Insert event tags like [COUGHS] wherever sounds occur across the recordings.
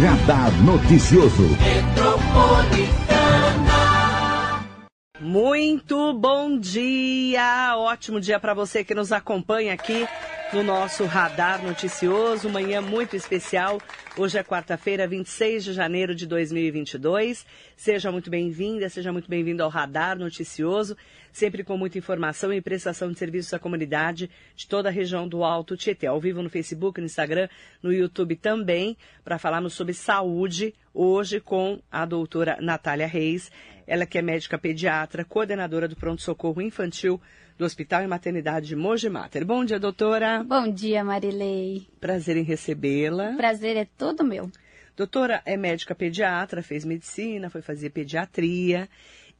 Radar Noticioso. Muito bom dia, ótimo dia para você que nos acompanha aqui no nosso Radar Noticioso. Manhã muito especial. Hoje é quarta-feira, 26 de janeiro de 2022. Seja muito bem-vinda, seja muito bem-vindo ao Radar Noticioso, sempre com muita informação e prestação de serviços à comunidade de toda a região do Alto Tietê. Ao vivo no Facebook, no Instagram, no YouTube também, para falarmos sobre saúde, hoje com a doutora Natália Reis. Ela que é médica pediatra, coordenadora do pronto-socorro infantil do Hospital e Maternidade de Mogi Mater. Bom dia, doutora. Bom dia, Marilei. Prazer em recebê-la. Prazer é todo meu. Doutora é médica pediatra, fez medicina, foi fazer pediatria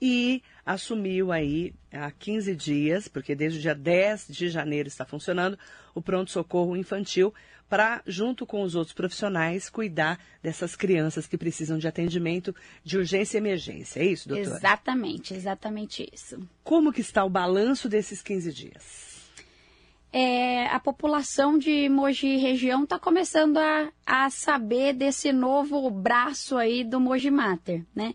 e assumiu aí há 15 dias, porque desde o dia 10 de janeiro está funcionando, o pronto-socorro infantil para, junto com os outros profissionais, cuidar dessas crianças que precisam de atendimento de urgência e emergência. É isso, doutora? Exatamente, exatamente isso. Como que está o balanço desses 15 dias? É, a população de Mogi região está começando a, a saber desse novo braço aí do Mogi Mater, né?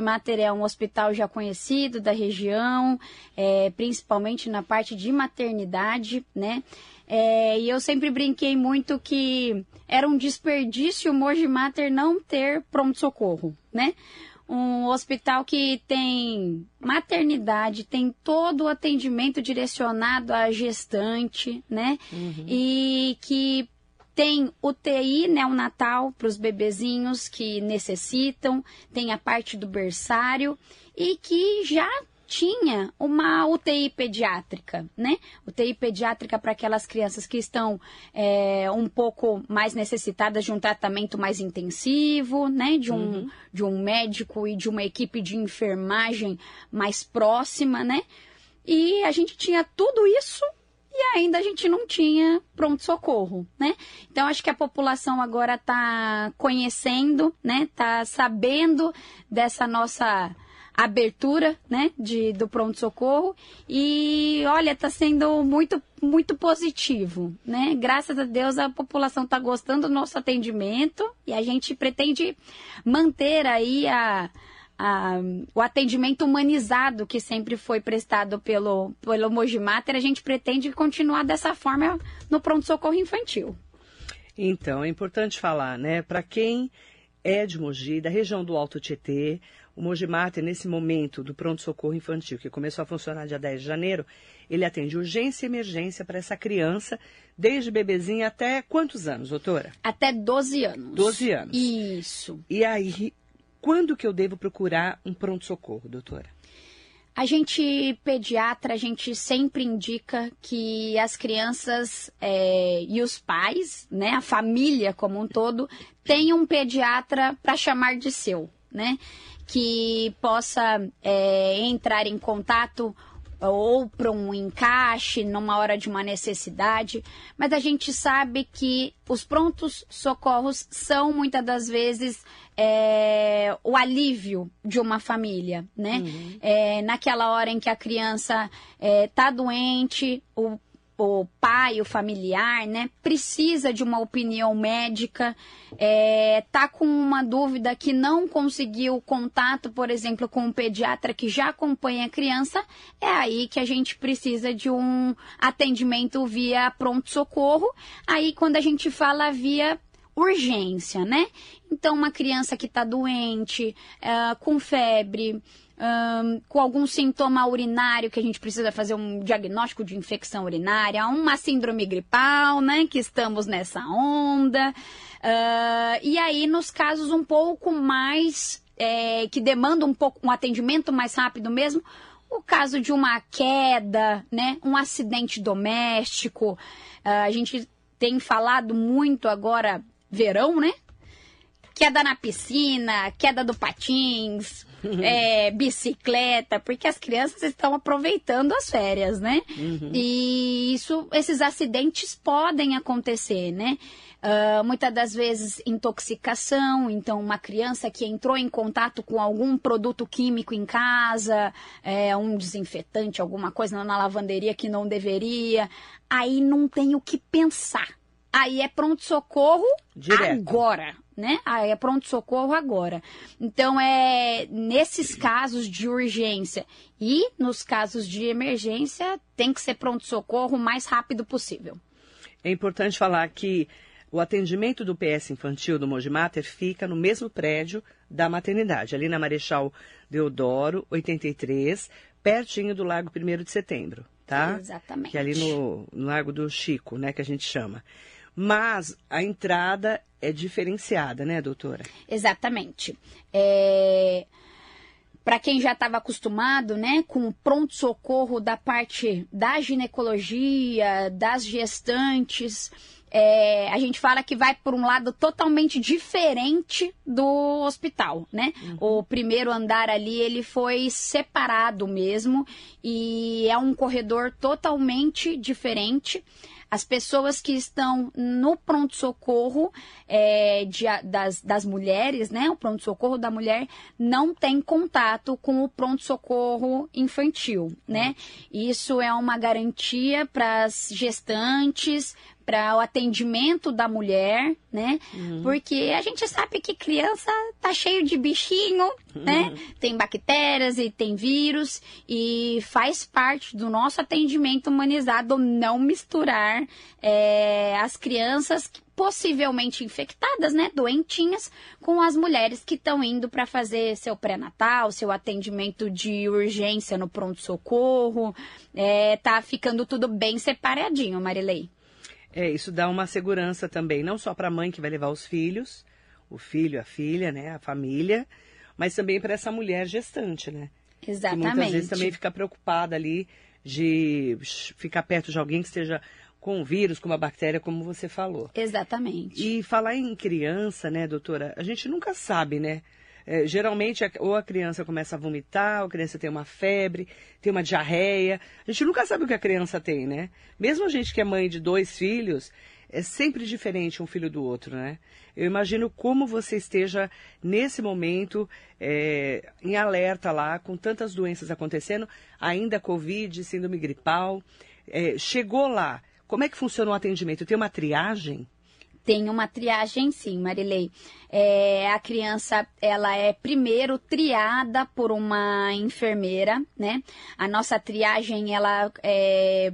Mater é um hospital já conhecido da região, é, principalmente na parte de maternidade, né? É, e eu sempre brinquei muito que era um desperdício o Mogi Mater não ter pronto-socorro, né? Um hospital que tem maternidade, tem todo o atendimento direcionado à gestante, né? Uhum. E que tem UTI neonatal para os bebezinhos que necessitam, tem a parte do berçário e que já tinha uma UTI pediátrica, né? UTI pediátrica para aquelas crianças que estão é, um pouco mais necessitadas de um tratamento mais intensivo, né? De um, uhum. de um médico e de uma equipe de enfermagem mais próxima, né? E a gente tinha tudo isso e ainda a gente não tinha pronto-socorro, né? Então, acho que a população agora está conhecendo, né? Está sabendo dessa nossa abertura, né, de, do pronto-socorro. E, olha, está sendo muito, muito positivo, né? Graças a Deus a população está gostando do nosso atendimento e a gente pretende manter aí a, a, o atendimento humanizado que sempre foi prestado pelo, pelo Mojimater. A gente pretende continuar dessa forma no pronto-socorro infantil. Então, é importante falar, né, para quem é de Mogi, da região do Alto Tietê, o Mogi Mater, nesse momento do pronto-socorro infantil, que começou a funcionar dia 10 de janeiro, ele atende urgência e emergência para essa criança, desde bebezinha até quantos anos, doutora? Até 12 anos. 12 anos. Isso. E aí, quando que eu devo procurar um pronto-socorro, doutora? A gente, pediatra, a gente sempre indica que as crianças é, e os pais, né, a família como um todo, tenham um pediatra para chamar de seu, né? Que possa é, entrar em contato ou para um encaixe numa hora de uma necessidade, mas a gente sabe que os prontos socorros são muitas das vezes é, o alívio de uma família, né? Uhum. É, naquela hora em que a criança está é, doente, o o pai, o familiar, né, precisa de uma opinião médica, é, tá com uma dúvida que não conseguiu contato, por exemplo, com um pediatra que já acompanha a criança, é aí que a gente precisa de um atendimento via pronto-socorro. Aí, quando a gente fala via urgência, né? Então, uma criança que está doente, uh, com febre, um, com algum sintoma urinário que a gente precisa fazer um diagnóstico de infecção urinária, uma síndrome gripal, né? Que estamos nessa onda. Uh, e aí, nos casos um pouco mais é, que demandam um pouco um atendimento mais rápido mesmo, o caso de uma queda, né? Um acidente doméstico. Uh, a gente tem falado muito agora, verão, né? Queda na piscina, queda do patins, [LAUGHS] é, bicicleta, porque as crianças estão aproveitando as férias, né? Uhum. E isso, esses acidentes podem acontecer, né? Uh, muitas das vezes intoxicação, então uma criança que entrou em contato com algum produto químico em casa, é, um desinfetante, alguma coisa na lavanderia que não deveria, aí não tem o que pensar. Aí é pronto socorro agora né? Ah, é pronto-socorro agora. Então, é nesses casos de urgência e nos casos de emergência, tem que ser pronto-socorro o mais rápido possível. É importante falar que o atendimento do PS infantil do Mojimater fica no mesmo prédio da maternidade, ali na Marechal Deodoro, 83, pertinho do Lago 1 de Setembro, tá? Exatamente. Que é ali no, no Lago do Chico, né, que a gente chama. Mas a entrada é diferenciada, né, doutora? Exatamente. É... Para quem já estava acostumado, né, com o pronto-socorro da parte da ginecologia, das gestantes, é, a gente fala que vai por um lado totalmente diferente do hospital, né? Uhum. O primeiro andar ali, ele foi separado mesmo e é um corredor totalmente diferente. As pessoas que estão no pronto-socorro é, das, das mulheres, né? O pronto-socorro da mulher não tem contato com o pronto-socorro infantil, né? Isso é uma garantia para as gestantes, para o atendimento da mulher, né? Uhum. Porque a gente sabe que criança tá cheio de bichinho, uhum. né? Tem bactérias e tem vírus e faz parte do nosso atendimento humanizado não misturar é, as crianças possivelmente infectadas, né, doentinhas, com as mulheres que estão indo para fazer seu pré-natal, seu atendimento de urgência no pronto-socorro. É, tá ficando tudo bem separadinho, Marilei. É, isso dá uma segurança também, não só para a mãe que vai levar os filhos, o filho, a filha, né, a família, mas também para essa mulher gestante, né? Exatamente. Que muitas vezes também fica preocupada ali de ficar perto de alguém que esteja com um vírus, com uma bactéria, como você falou. Exatamente. E falar em criança, né, doutora, a gente nunca sabe, né? É, geralmente, ou a criança começa a vomitar, ou a criança tem uma febre, tem uma diarreia. A gente nunca sabe o que a criança tem, né? Mesmo a gente que é mãe de dois filhos, é sempre diferente um filho do outro, né? Eu imagino como você esteja nesse momento é, em alerta lá, com tantas doenças acontecendo, ainda Covid, síndrome gripal. É, chegou lá, como é que funciona o atendimento? Tem uma triagem? Tem uma triagem sim, Marilei. É, a criança, ela é primeiro triada por uma enfermeira, né? A nossa triagem, ela é,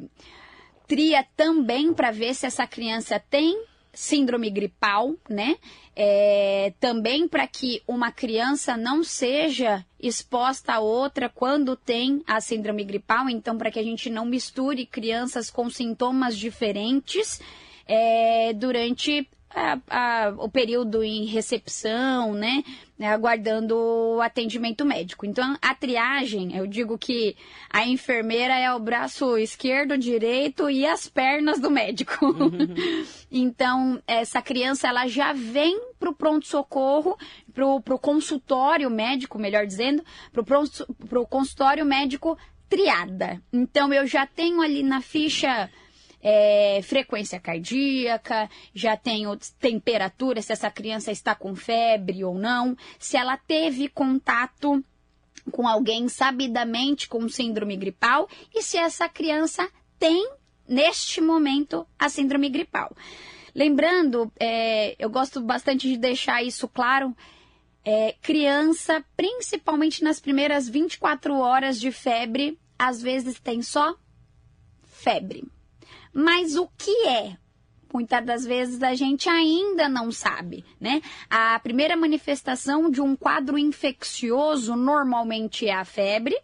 tria também para ver se essa criança tem síndrome gripal, né? É, também para que uma criança não seja exposta a outra quando tem a síndrome gripal, então para que a gente não misture crianças com sintomas diferentes é, durante a, a, o período em recepção, né? Aguardando o atendimento médico. Então, a triagem, eu digo que a enfermeira é o braço esquerdo, direito e as pernas do médico. Uhum. [LAUGHS] então, essa criança, ela já vem para o pronto-socorro, para o consultório médico, melhor dizendo, para o consultório médico triada. Então, eu já tenho ali na ficha é, frequência cardíaca, já tenho temperatura, se essa criança está com febre ou não, se ela teve contato com alguém sabidamente com síndrome gripal e se essa criança tem, neste momento, a síndrome gripal. Lembrando, é, eu gosto bastante de deixar isso claro. É, criança, principalmente nas primeiras 24 horas de febre, às vezes tem só febre. Mas o que é? Muitas das vezes a gente ainda não sabe, né? A primeira manifestação de um quadro infeccioso normalmente é a febre,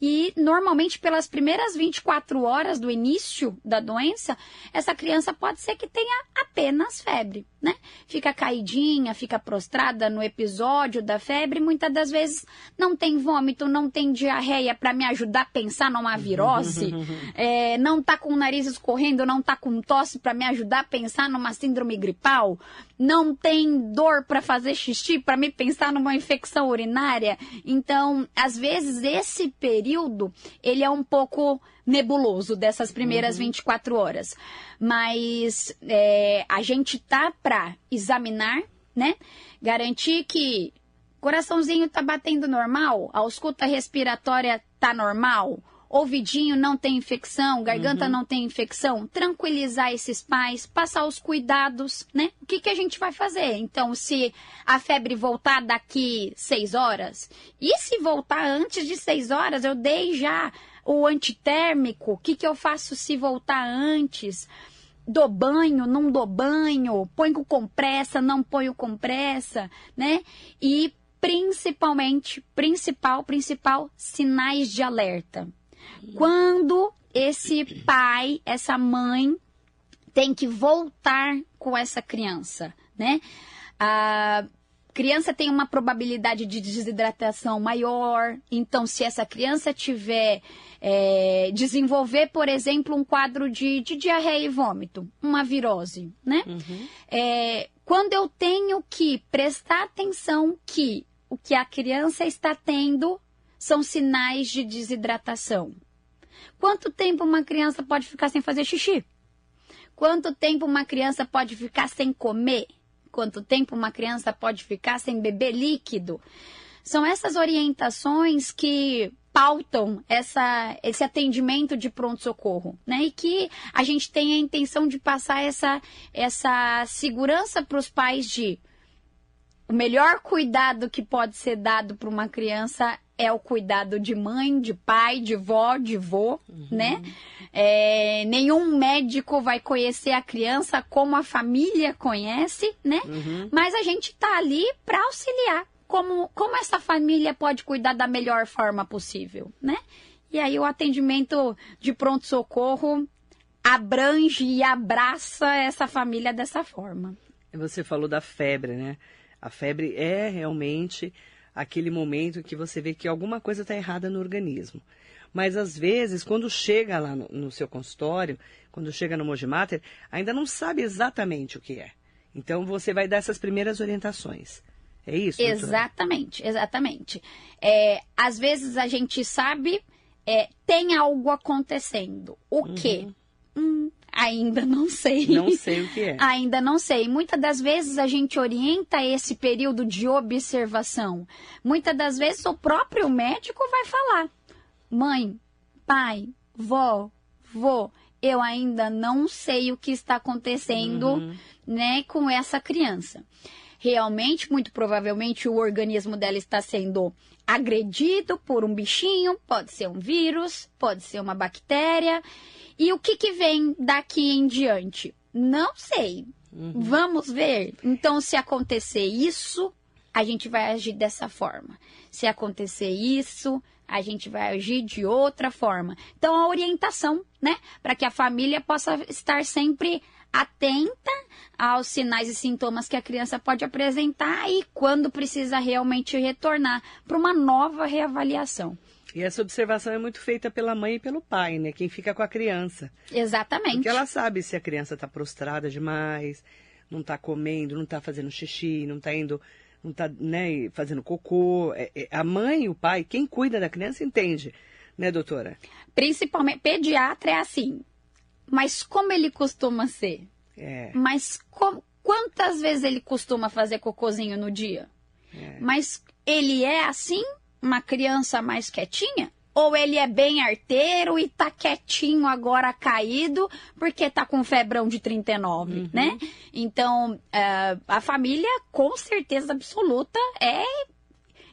e normalmente pelas primeiras 24 horas do início da doença, essa criança pode ser que tenha apenas febre, né? Fica caidinha, fica prostrada no episódio da febre, muitas das vezes não tem vômito, não tem diarreia para me ajudar a pensar numa virose, é, [LAUGHS] não tá com o nariz escorrendo, não tá com tosse para me ajudar pensar numa síndrome gripal, não tem dor para fazer xixi para me pensar numa infecção urinária. Então, às vezes esse período ele é um pouco nebuloso dessas primeiras uhum. 24 horas. Mas é, a gente tá para examinar, né? Garantir que coraçãozinho tá batendo normal, a ausculta respiratória tá normal, ouvidinho não tem infecção, garganta uhum. não tem infecção, tranquilizar esses pais, passar os cuidados, né? O que, que a gente vai fazer? Então, se a febre voltar daqui seis horas, e se voltar antes de seis horas, eu dei já o antitérmico, o que, que eu faço se voltar antes? Dou banho, não dou banho, põe com compressa, não ponho compressa, né? E principalmente, principal, principal, sinais de alerta. Quando esse pai, essa mãe tem que voltar com essa criança, né? A criança tem uma probabilidade de desidratação maior, então se essa criança tiver é, desenvolver, por exemplo, um quadro de, de, diarreia e vômito, uma virose, né? Uhum. É, quando eu tenho que prestar atenção que o que a criança está tendo são sinais de desidratação. Quanto tempo uma criança pode ficar sem fazer xixi? Quanto tempo uma criança pode ficar sem comer? Quanto tempo uma criança pode ficar sem beber líquido? São essas orientações que pautam essa, esse atendimento de pronto-socorro, né? E que a gente tem a intenção de passar essa, essa segurança para os pais de o melhor cuidado que pode ser dado para uma criança é o cuidado de mãe, de pai, de vó, de vô, uhum. né? É, nenhum médico vai conhecer a criança como a família conhece, né? Uhum. Mas a gente tá ali para auxiliar. Como, como essa família pode cuidar da melhor forma possível, né? E aí o atendimento de pronto-socorro abrange e abraça essa família dessa forma. Você falou da febre, né? A febre é realmente aquele momento que você vê que alguma coisa está errada no organismo. Mas às vezes, quando chega lá no, no seu consultório, quando chega no Mojimater, ainda não sabe exatamente o que é. Então você vai dar essas primeiras orientações. É isso? Doutora? Exatamente, exatamente. É, às vezes a gente sabe, é, tem algo acontecendo. O uhum. quê? Hum, Ainda não sei. Não sei o que é. [LAUGHS] Ainda não sei. Muitas das vezes a gente orienta esse período de observação. Muitas das vezes o próprio médico vai falar: mãe, pai, vó, vô, eu ainda não sei o que está acontecendo, uhum. né, com essa criança. Realmente, muito provavelmente, o organismo dela está sendo agredido por um bichinho, pode ser um vírus, pode ser uma bactéria. E o que, que vem daqui em diante? Não sei. Uhum. Vamos ver. Então, se acontecer isso, a gente vai agir dessa forma. Se acontecer isso, a gente vai agir de outra forma. Então, a orientação, né? Para que a família possa estar sempre atenta aos sinais e sintomas que a criança pode apresentar e quando precisa realmente retornar para uma nova reavaliação. E essa observação é muito feita pela mãe e pelo pai, né? Quem fica com a criança. Exatamente. Porque ela sabe se a criança está prostrada demais, não está comendo, não está fazendo xixi, não está indo, não está né, fazendo cocô. É, é, a mãe o pai, quem cuida da criança, entende, né, doutora? Principalmente, pediatra é assim. Mas como ele costuma ser? É. Mas com, quantas vezes ele costuma fazer cocôzinho no dia? É. Mas ele é assim uma criança mais quietinha? Ou ele é bem arteiro e tá quietinho agora caído porque tá com febrão de 39, uhum. né? Então, uh, a família, com certeza absoluta, é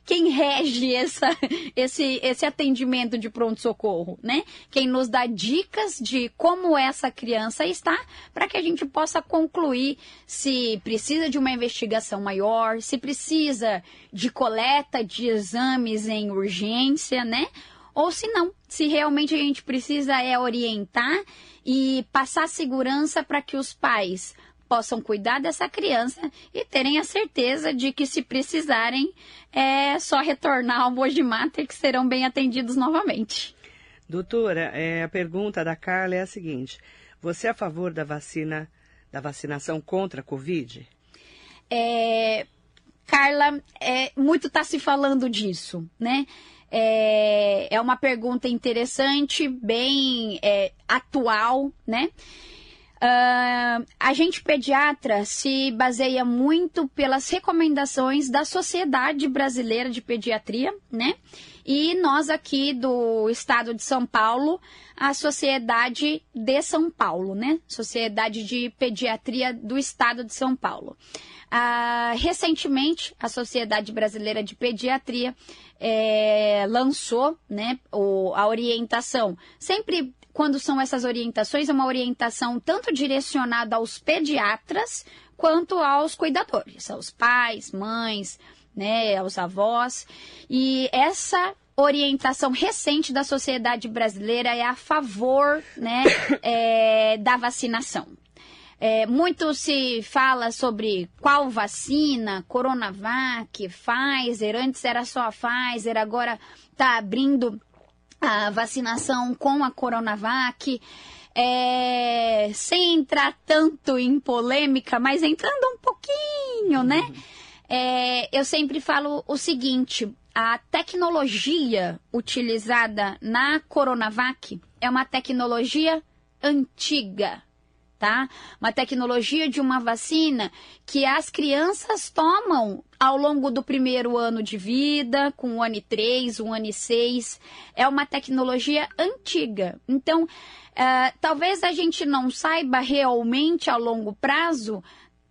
quem rege essa, esse, esse atendimento de pronto-socorro, né? Quem nos dá dicas de como essa criança está, para que a gente possa concluir se precisa de uma investigação maior, se precisa de coleta de exames em urgência, né? Ou se não, se realmente a gente precisa é orientar e passar segurança para que os pais possam cuidar dessa criança e terem a certeza de que, se precisarem, é só retornar ao Mojimater que serão bem atendidos novamente. Doutora, é, a pergunta da Carla é a seguinte: você é a favor da vacina, da vacinação contra a Covid? É, Carla, é, muito está se falando disso, né? É, é uma pergunta interessante, bem é, atual, né? Uh, a gente pediatra se baseia muito pelas recomendações da Sociedade Brasileira de Pediatria, né? E nós aqui do estado de São Paulo, a Sociedade de São Paulo, né? Sociedade de Pediatria do estado de São Paulo. Ah, recentemente, a Sociedade Brasileira de Pediatria é, lançou né, o, a orientação. Sempre quando são essas orientações, é uma orientação tanto direcionada aos pediatras quanto aos cuidadores, aos pais, mães, né, aos avós. E essa orientação recente da sociedade brasileira é a favor né, [COUGHS] é, da vacinação. É, muito se fala sobre qual vacina, Coronavac, Pfizer, antes era só a Pfizer, agora está abrindo a vacinação com a Coronavac. É, sem entrar tanto em polêmica, mas entrando um pouquinho, né? É, eu sempre falo o seguinte: a tecnologia utilizada na Coronavac é uma tecnologia antiga tá? Uma tecnologia de uma vacina que as crianças tomam ao longo do primeiro ano de vida, com um ano e três, um ano e seis. É uma tecnologia antiga. Então, uh, talvez a gente não saiba realmente a longo prazo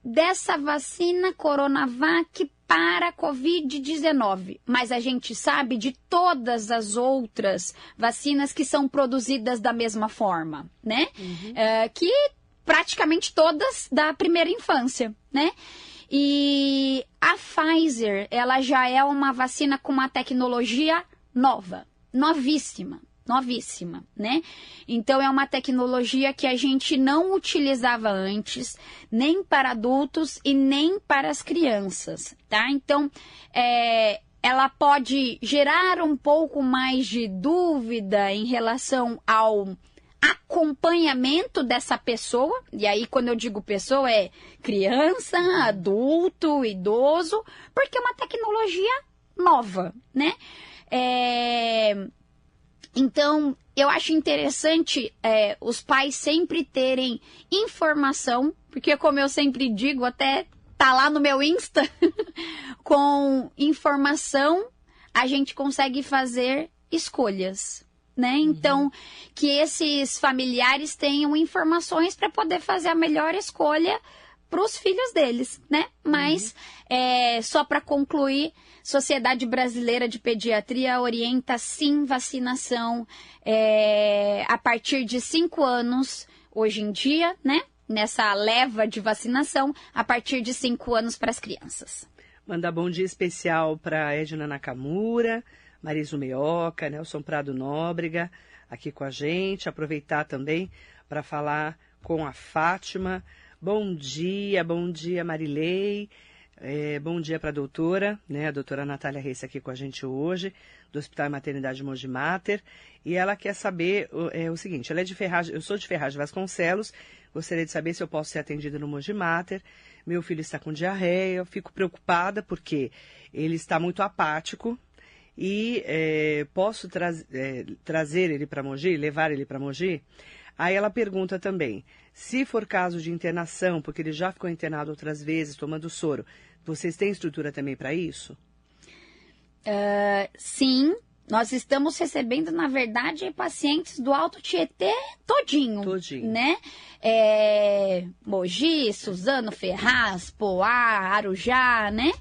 dessa vacina Coronavac para a Covid-19, mas a gente sabe de todas as outras vacinas que são produzidas da mesma forma, né? Uhum. Uh, que praticamente todas da primeira infância, né? E a Pfizer, ela já é uma vacina com uma tecnologia nova, novíssima, novíssima, né? Então é uma tecnologia que a gente não utilizava antes, nem para adultos e nem para as crianças, tá? Então, é, ela pode gerar um pouco mais de dúvida em relação ao acompanhamento dessa pessoa, e aí quando eu digo pessoa é criança, adulto, idoso, porque é uma tecnologia nova, né? É... Então, eu acho interessante é, os pais sempre terem informação, porque como eu sempre digo, até tá lá no meu Insta, [LAUGHS] com informação a gente consegue fazer escolhas né? Uhum. Então, que esses familiares tenham informações para poder fazer a melhor escolha para os filhos deles, né? Mas, uhum. é, só para concluir, Sociedade Brasileira de Pediatria orienta sim vacinação é, a partir de 5 anos, hoje em dia, né? Nessa leva de vacinação, a partir de 5 anos para as crianças. Mandar bom dia especial para Edna Nakamura, Mariso Meoca, Nelson Prado Nóbrega, aqui com a gente. Aproveitar também para falar com a Fátima. Bom dia, bom dia, Marilei. É, bom dia para a doutora, né? A doutora Natália Reis aqui com a gente hoje, do Hospital e Maternidade Mogi Mater. E ela quer saber é, o seguinte: ela é de Ferragem, eu sou de Ferragem Vasconcelos, gostaria de saber se eu posso ser atendida no Mogi Mater. Meu filho está com diarreia, eu fico preocupada porque ele está muito apático, e é, posso tra é, trazer ele para Mogi, levar ele para Mogi? Aí ela pergunta também, se for caso de internação, porque ele já ficou internado outras vezes tomando soro, vocês têm estrutura também para isso? Uh, sim, nós estamos recebendo, na verdade, pacientes do Alto Tietê todinho. Todinho. Né? É, Mogi, Suzano, Ferraz, Poá, Arujá, né?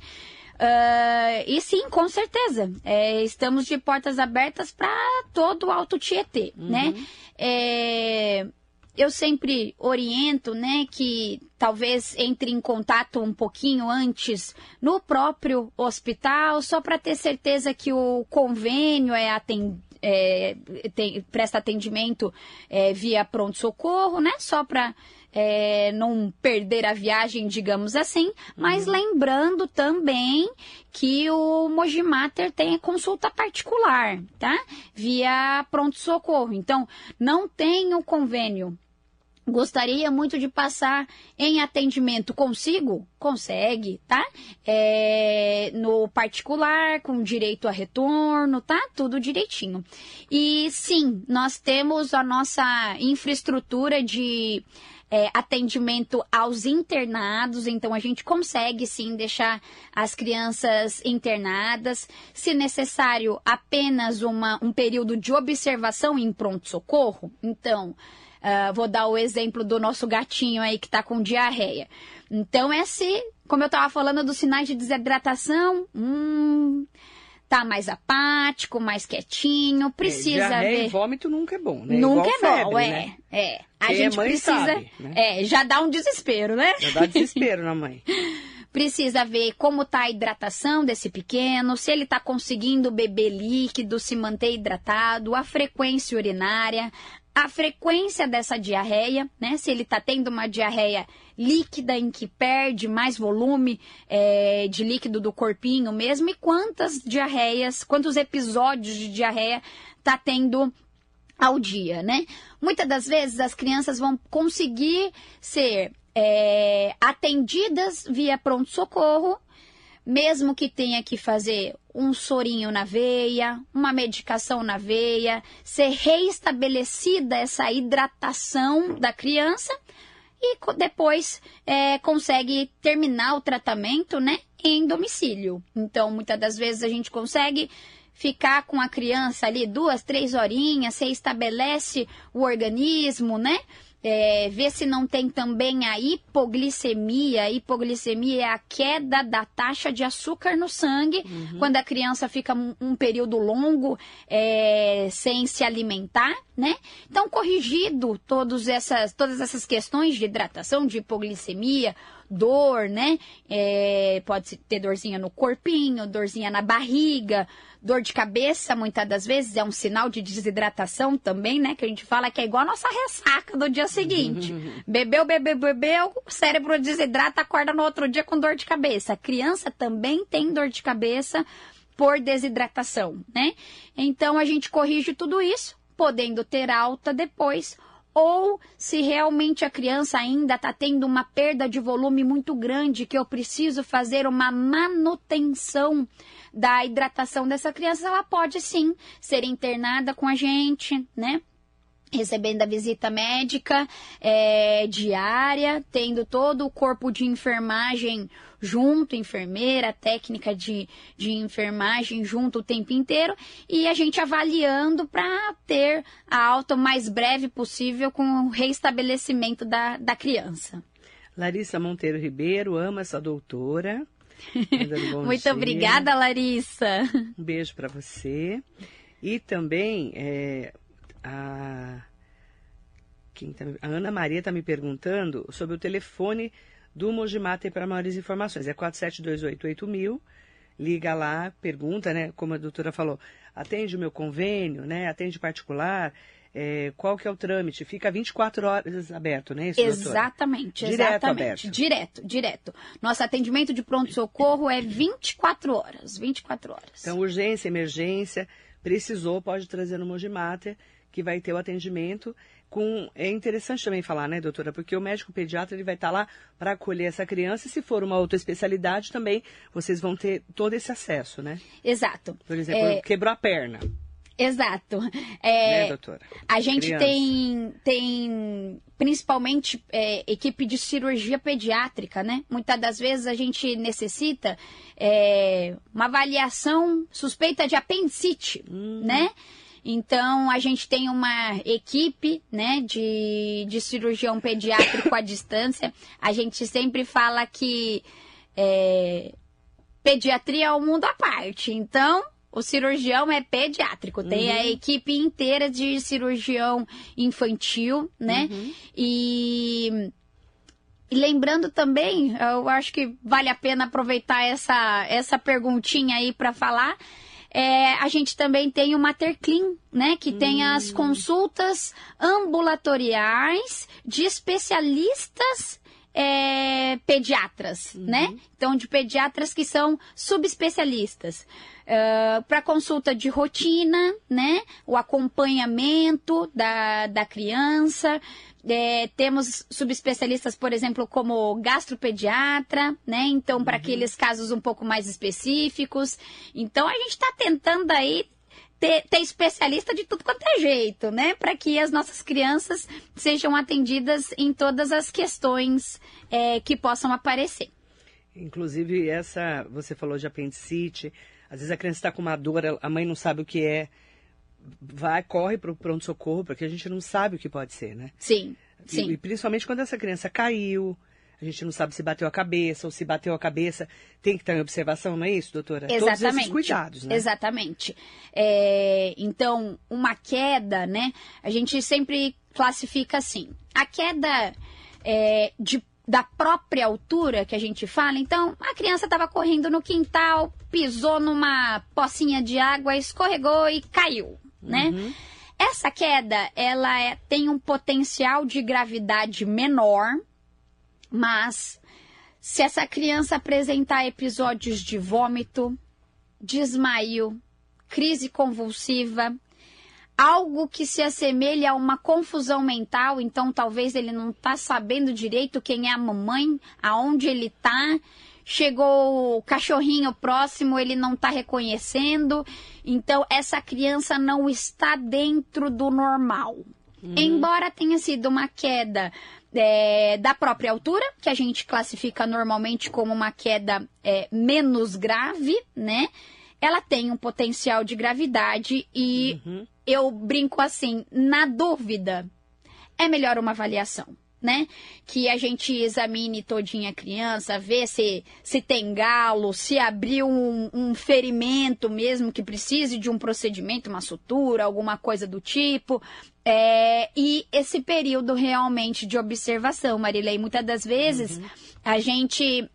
Uh, e sim, com certeza. É, estamos de portas abertas para todo o Alto Tietê, uhum. né? É, eu sempre oriento, né, que talvez entre em contato um pouquinho antes no próprio hospital, só para ter certeza que o convênio é atendido. É, tem, presta atendimento é, via pronto-socorro, né? Só para é, não perder a viagem, digamos assim, mas uhum. lembrando também que o Mojimater tem consulta particular, tá? Via pronto-socorro. Então, não tem o convênio Gostaria muito de passar em atendimento. Consigo? Consegue, tá? É, no particular, com direito a retorno, tá? Tudo direitinho. E sim, nós temos a nossa infraestrutura de é, atendimento aos internados, então a gente consegue sim deixar as crianças internadas. Se necessário, apenas uma, um período de observação em pronto-socorro, então Uh, vou dar o exemplo do nosso gatinho aí que está com diarreia. Então, é se, como eu estava falando dos sinais de desidratação, hum, tá mais apático, mais quietinho, é, precisa é, ver. E vômito nunca é bom, né? Nunca Igual é febre, bom, é. Né? É. A Quem gente é precisa. Sabe, né? É, já dá um desespero, né? Já dá desespero na mãe. [LAUGHS] Precisa ver como está a hidratação desse pequeno, se ele está conseguindo beber líquido, se manter hidratado, a frequência urinária, a frequência dessa diarreia, né? Se ele está tendo uma diarreia líquida em que perde mais volume é, de líquido do corpinho mesmo, e quantas diarreias, quantos episódios de diarreia está tendo ao dia, né? Muitas das vezes as crianças vão conseguir ser é, atendidas via pronto-socorro mesmo que tenha que fazer um sorinho na veia, uma medicação na veia, ser reestabelecida essa hidratação da criança e depois é, consegue terminar o tratamento, né, em domicílio. Então, muitas das vezes a gente consegue ficar com a criança ali duas, três horinhas, você estabelece o organismo, né? É, ver se não tem também a hipoglicemia. A hipoglicemia é a queda da taxa de açúcar no sangue uhum. quando a criança fica um, um período longo é, sem se alimentar, né? Então, corrigido todas essas, todas essas questões de hidratação, de hipoglicemia, dor, né? É, pode ter dorzinha no corpinho, dorzinha na barriga, dor de cabeça, muitas das vezes, é um sinal de desidratação também, né? Que a gente fala que é igual a nossa ressaca do dia seguinte. [LAUGHS] Bebeu, bebeu, bebeu, o cérebro desidrata, acorda no outro dia com dor de cabeça. A criança também tem dor de cabeça por desidratação, né? Então a gente corrige tudo isso, podendo ter alta depois ou se realmente a criança ainda está tendo uma perda de volume muito grande, que eu preciso fazer uma manutenção da hidratação dessa criança, ela pode sim ser internada com a gente, né? Recebendo a visita médica é, diária, tendo todo o corpo de enfermagem junto, enfermeira, técnica de, de enfermagem junto o tempo inteiro, e a gente avaliando para ter a alta o mais breve possível com o reestabelecimento da, da criança. Larissa Monteiro Ribeiro, ama essa doutora. [LAUGHS] Muito dia. obrigada, Larissa. Um beijo para você. E também é, a, tá, a Ana Maria está me perguntando sobre o telefone do Mogimater para maiores informações. É 47288000. Liga lá, pergunta, né? Como a doutora falou, atende o meu convênio, né? Atende particular. É, qual que é o trâmite? Fica 24 horas aberto, né? Isso, exatamente, direto exatamente. Aberto. Direto, direto. Nosso atendimento de pronto-socorro é 24 horas, 24 horas. Então, urgência, emergência, precisou, pode trazer no Mogimater, que vai ter o atendimento com é interessante também falar, né, doutora, porque o médico pediatra ele vai estar lá para acolher essa criança e se for uma outra especialidade também vocês vão ter todo esse acesso, né? Exato. Por exemplo, é... quebrou a perna. Exato. É, né, doutora? A gente tem, tem principalmente é, equipe de cirurgia pediátrica, né? Muitas das vezes a gente necessita é, uma avaliação suspeita de apendicite, hum. né? Então, a gente tem uma equipe né, de, de cirurgião pediátrico à distância. A gente sempre fala que é, pediatria é um mundo à parte. Então, o cirurgião é pediátrico, tem uhum. a equipe inteira de cirurgião infantil, né? Uhum. E, e, lembrando também, eu acho que vale a pena aproveitar essa, essa perguntinha aí para falar é, a gente também tem o Materclean, né? Que hum. tem as consultas ambulatoriais de especialistas é, pediatras, uhum. né? Então, de pediatras que são subespecialistas. Uh, para consulta de rotina, né? O acompanhamento da, da criança. É, temos subespecialistas, por exemplo, como gastropediatra, né? Então, para uhum. aqueles casos um pouco mais específicos. Então, a gente está tentando aí ter, ter, especialista de tudo quanto é jeito, né? Para que as nossas crianças sejam atendidas em todas as questões é, que possam aparecer. Inclusive, essa, você falou de apendicite, às vezes a criança está com uma dor, a mãe não sabe o que é vai, corre para o pronto-socorro, porque a gente não sabe o que pode ser, né? Sim, sim. E, e, principalmente quando essa criança caiu, a gente não sabe se bateu a cabeça, ou se bateu a cabeça, tem que estar em observação, não é isso, doutora? Exatamente. Todos esses cuidados, né? Exatamente. É, então, uma queda, né, a gente sempre classifica assim. A queda é, de da própria altura que a gente fala. Então, a criança estava correndo no quintal, pisou numa pocinha de água, escorregou e caiu né? Uhum. Essa queda, ela é, tem um potencial de gravidade menor, mas se essa criança apresentar episódios de vômito, desmaio, crise convulsiva, algo que se assemelha a uma confusão mental, então talvez ele não está sabendo direito quem é a mamãe, aonde ele está, chegou o cachorrinho próximo, ele não está reconhecendo. Então, essa criança não está dentro do normal. Uhum. Embora tenha sido uma queda é, da própria altura, que a gente classifica normalmente como uma queda é, menos grave, né? Ela tem um potencial de gravidade e uhum. eu brinco assim, na dúvida, é melhor uma avaliação né? Que a gente examine todinha a criança, vê se, se tem galo, se abriu um, um ferimento mesmo que precise de um procedimento, uma sutura, alguma coisa do tipo. É, e esse período realmente de observação, Marilei, muitas das vezes uhum. a gente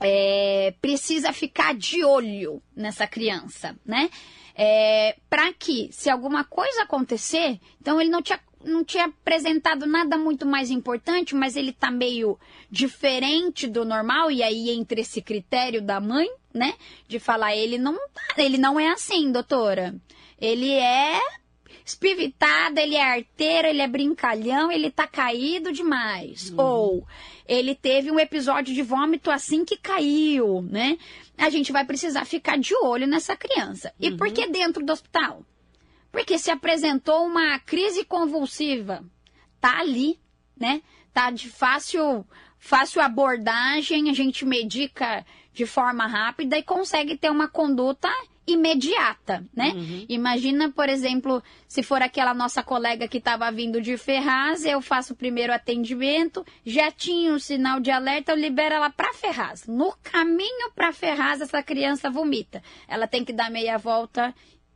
é, precisa ficar de olho nessa criança, né? É, para que, se alguma coisa acontecer, então ele não tinha não tinha apresentado nada muito mais importante, mas ele tá meio diferente do normal, e aí entre esse critério da mãe, né? De falar, ele não, tá, ele não é assim, doutora. Ele é espivitado, ele é arteiro, ele é brincalhão, ele tá caído demais. Uhum. Ou ele teve um episódio de vômito assim que caiu, né? A gente vai precisar ficar de olho nessa criança. E por uhum. que dentro do hospital? Porque se apresentou uma crise convulsiva, tá ali, né? Tá de fácil, fácil abordagem, a gente medica de forma rápida e consegue ter uma conduta imediata, né? Uhum. Imagina, por exemplo, se for aquela nossa colega que estava vindo de Ferraz, eu faço o primeiro atendimento, já tinha um sinal de alerta, eu libero ela para Ferraz. No caminho para Ferraz, essa criança vomita. Ela tem que dar meia volta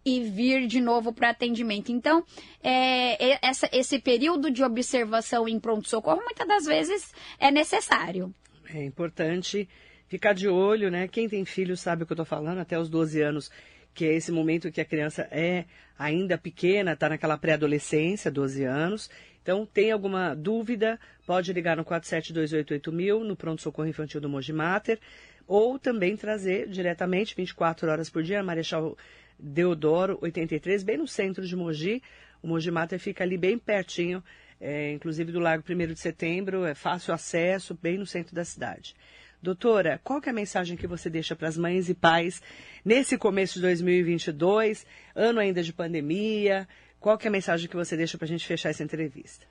e vir de novo para atendimento. Então, é, essa, esse período de observação em pronto-socorro, muitas das vezes, é necessário. É importante ficar de olho, né? Quem tem filho sabe o que eu estou falando, até os 12 anos, que é esse momento que a criança é ainda pequena, está naquela pré-adolescência, 12 anos. Então, tem alguma dúvida, pode ligar no 47288 no pronto-socorro infantil do Mogi Mater, ou também trazer diretamente, 24 horas por dia, Marechal Deodoro 83, bem no centro de Mogi. O Mogi Mater fica ali bem pertinho, é, inclusive do Largo 1 de Setembro, é fácil acesso, bem no centro da cidade. Doutora, qual é a mensagem que você deixa para as mães e pais nesse começo de 2022, ano ainda de pandemia? Qual é a mensagem que você deixa para a gente fechar essa entrevista?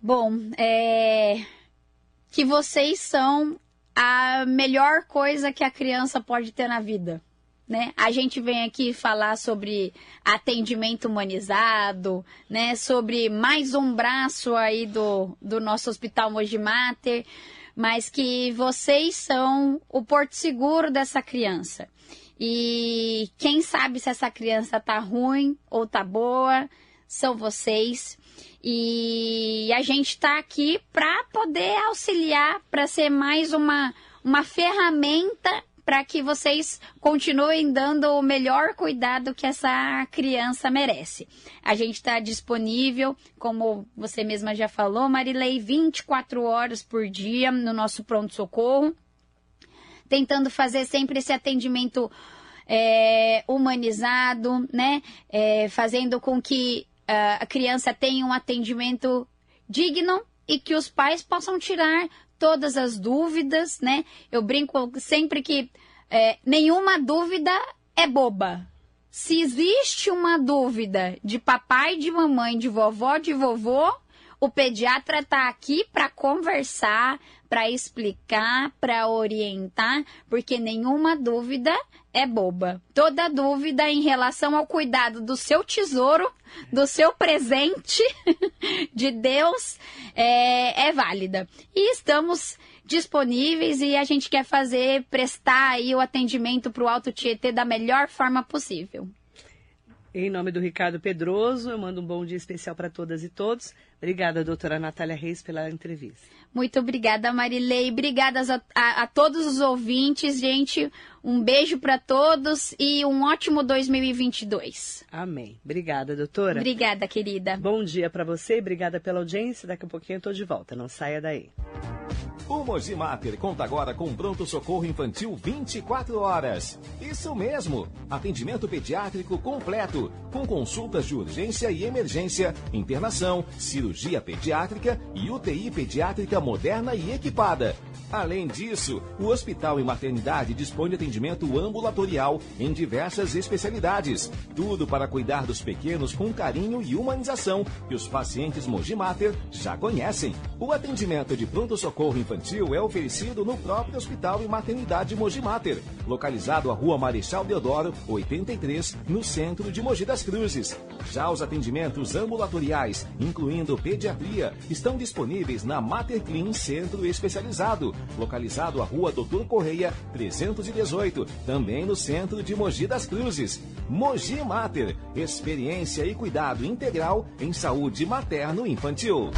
Bom, é... que vocês são a melhor coisa que a criança pode ter na vida né? A gente vem aqui falar sobre atendimento humanizado, né? Sobre mais um braço aí do, do nosso Hospital Mogimater, mas que vocês são o porto seguro dessa criança. E quem sabe se essa criança tá ruim ou tá boa, são vocês. E a gente está aqui para poder auxiliar, para ser mais uma, uma ferramenta para que vocês continuem dando o melhor cuidado que essa criança merece. A gente está disponível, como você mesma já falou, Marilei, 24 horas por dia no nosso pronto-socorro, tentando fazer sempre esse atendimento é, humanizado, né? É, fazendo com que uh, a criança tenha um atendimento digno e que os pais possam tirar todas as dúvidas, né? Eu brinco sempre que é, nenhuma dúvida é boba. Se existe uma dúvida de papai, de mamãe, de vovó, de vovô, o pediatra está aqui para conversar, para explicar, para orientar, porque nenhuma dúvida é boba. Toda dúvida em relação ao cuidado do seu tesouro, do seu presente [LAUGHS] de Deus, é, é válida. E estamos disponíveis e a gente quer fazer, prestar aí o atendimento para o Alto Tietê da melhor forma possível. Em nome do Ricardo Pedroso, eu mando um bom dia especial para todas e todos. Obrigada, doutora Natália Reis, pela entrevista. Muito obrigada, Marilei. Obrigada a, a, a todos os ouvintes, gente. Um beijo para todos e um ótimo 2022. Amém. Obrigada, doutora. Obrigada, querida. Bom dia para você. Obrigada pela audiência. Daqui a pouquinho eu estou de volta. Não saia daí. O Mogi Mater conta agora com pronto-socorro infantil 24 horas. Isso mesmo! Atendimento pediátrico completo, com consultas de urgência e emergência, internação, cirurgia pediátrica e UTI pediátrica moderna e equipada. Além disso, o Hospital e Maternidade dispõe de atendimento ambulatorial em diversas especialidades. Tudo para cuidar dos pequenos com carinho e humanização que os pacientes Mogi Mater já conhecem. O atendimento de pronto-socorro infantil é oferecido no próprio Hospital e Maternidade Mogi Mater, localizado à Rua Marechal Deodoro, 83, no centro de Mogi das Cruzes. Já os atendimentos ambulatoriais, incluindo pediatria, estão disponíveis na Mater Clean Centro Especializado, localizado à Rua Doutor Correia, 318, também no centro de Mogi das Cruzes. Mogi Mater, experiência e cuidado integral em saúde materno-infantil.